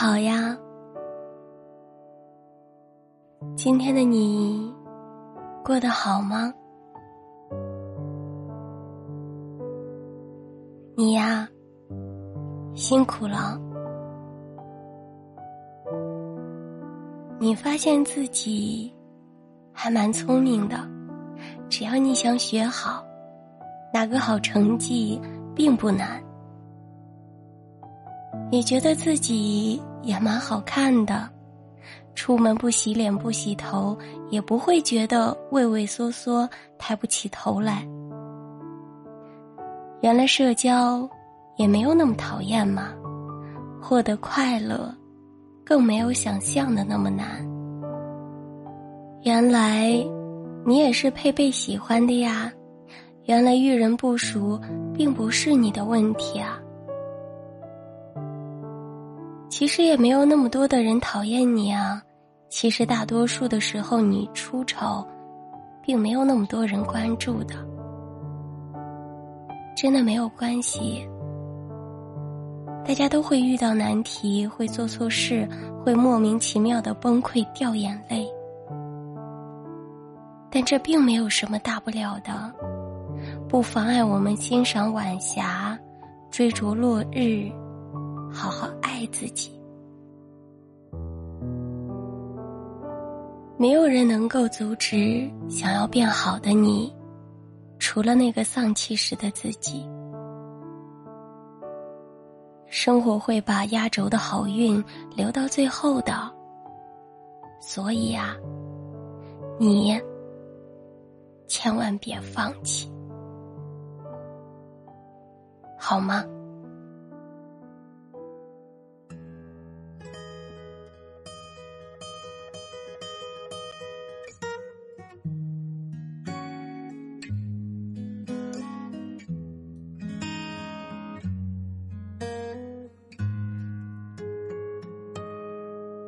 好呀，今天的你过得好吗？你呀，辛苦了。你发现自己还蛮聪明的，只要你想学好，拿个好成绩并不难。你觉得自己也蛮好看的，出门不洗脸不洗头，也不会觉得畏畏缩缩、抬不起头来。原来社交也没有那么讨厌嘛，获得快乐更没有想象的那么难。原来你也是配被喜欢的呀，原来遇人不熟并不是你的问题啊。其实也没有那么多的人讨厌你啊，其实大多数的时候你出丑，并没有那么多人关注的，真的没有关系。大家都会遇到难题，会做错事，会莫名其妙的崩溃掉眼泪，但这并没有什么大不了的，不妨碍我们欣赏晚霞，追逐落日。好好爱爱自己。没有人能够阻止想要变好的你，除了那个丧气时的自己。生活会把压轴的好运留到最后的，所以呀，你千万别放弃，好吗？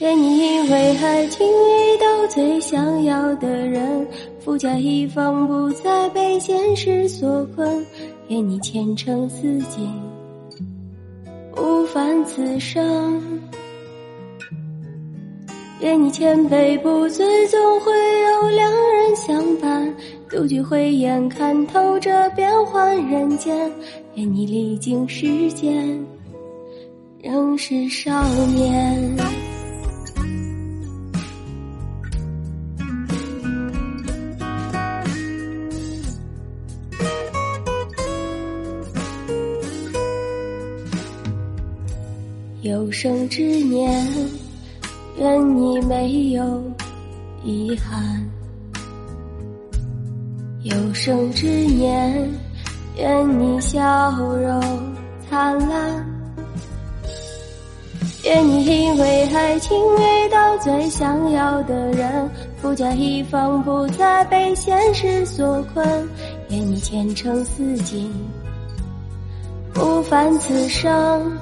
愿你因为爱情遇到最想要的人，富甲一方，不再被现实所困。愿你前程。似锦，不凡此生。愿你千杯不醉，总会有良人相伴。独具慧眼，看透这变幻人间。愿你历经世间，仍是少年。有生之年，愿你没有遗憾；有生之年，愿你笑容灿烂；愿你因为爱情遇到最想要的人，富甲一方，不再被现实所困；愿你前程似锦，不凡此生。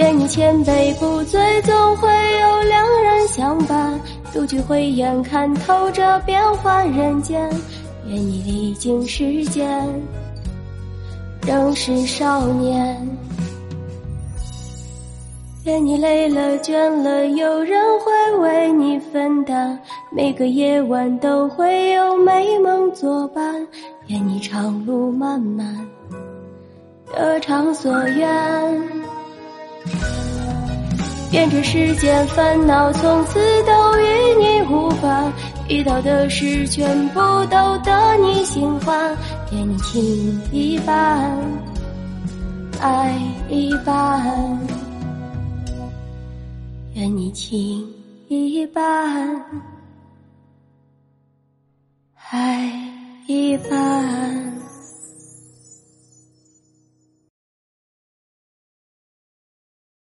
愿你千杯不醉，总会有良人相伴。独具慧眼，看透这变幻人间。愿你历经世间，仍是少年。愿你累了倦了，有人会为你分担。每个夜晚都会有美梦作伴。愿你长路漫漫，得偿所愿。愿这世间烦恼从此都与你无关，遇到的事全部都得你心欢。愿你情一半，爱一半。愿你情一半，爱一半。